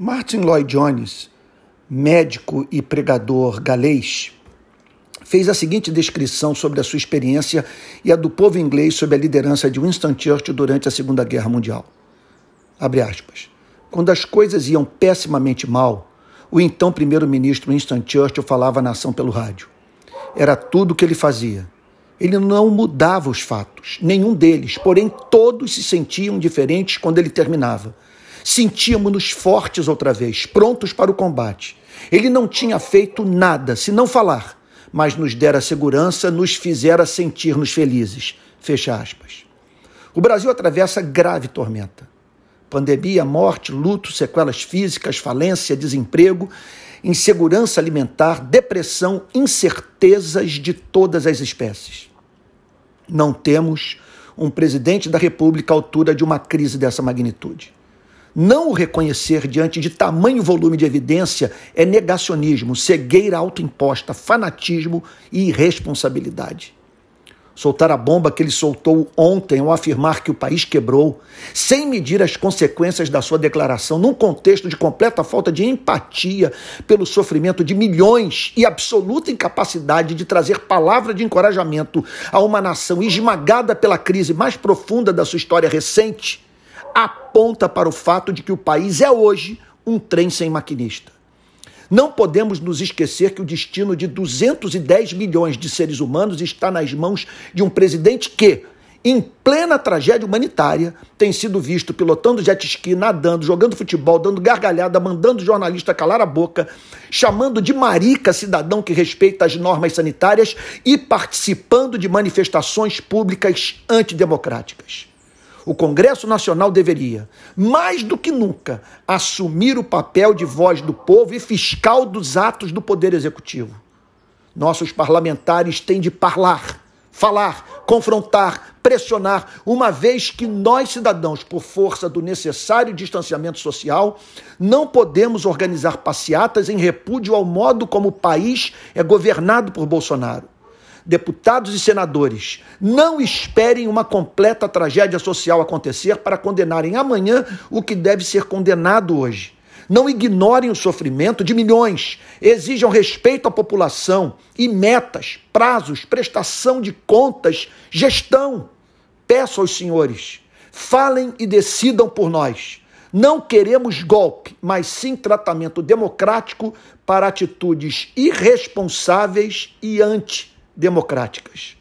Martin Lloyd Jones, médico e pregador galês, fez a seguinte descrição sobre a sua experiência e a do povo inglês sob a liderança de Winston Churchill durante a Segunda Guerra Mundial. Abre aspas. Quando as coisas iam pessimamente mal, o então primeiro-ministro Winston Churchill falava à nação pelo rádio. Era tudo o que ele fazia. Ele não mudava os fatos, nenhum deles, porém todos se sentiam diferentes quando ele terminava sentíamos-nos fortes outra vez, prontos para o combate. Ele não tinha feito nada, se não falar, mas nos dera segurança, nos fizera sentir-nos felizes. Fecha aspas. O Brasil atravessa grave tormenta. Pandemia, morte, luto, sequelas físicas, falência, desemprego, insegurança alimentar, depressão, incertezas de todas as espécies. Não temos um presidente da República à altura de uma crise dessa magnitude. Não o reconhecer diante de tamanho volume de evidência é negacionismo, cegueira autoimposta, fanatismo e irresponsabilidade. Soltar a bomba que ele soltou ontem ao afirmar que o país quebrou, sem medir as consequências da sua declaração, num contexto de completa falta de empatia pelo sofrimento de milhões e absoluta incapacidade de trazer palavra de encorajamento a uma nação esmagada pela crise mais profunda da sua história recente aponta para o fato de que o país é hoje um trem sem maquinista. Não podemos nos esquecer que o destino de 210 milhões de seres humanos está nas mãos de um presidente que, em plena tragédia humanitária, tem sido visto pilotando jet ski, nadando, jogando futebol, dando gargalhada, mandando jornalista calar a boca, chamando de marica cidadão que respeita as normas sanitárias e participando de manifestações públicas antidemocráticas o Congresso Nacional deveria, mais do que nunca, assumir o papel de voz do povo e fiscal dos atos do Poder Executivo. Nossos parlamentares têm de falar, falar, confrontar, pressionar, uma vez que nós, cidadãos, por força do necessário distanciamento social, não podemos organizar passeatas em repúdio ao modo como o país é governado por Bolsonaro deputados e senadores, não esperem uma completa tragédia social acontecer para condenarem amanhã o que deve ser condenado hoje. Não ignorem o sofrimento de milhões. Exijam respeito à população e metas, prazos, prestação de contas, gestão. Peço aos senhores, falem e decidam por nós. Não queremos golpe, mas sim tratamento democrático para atitudes irresponsáveis e anti democráticas.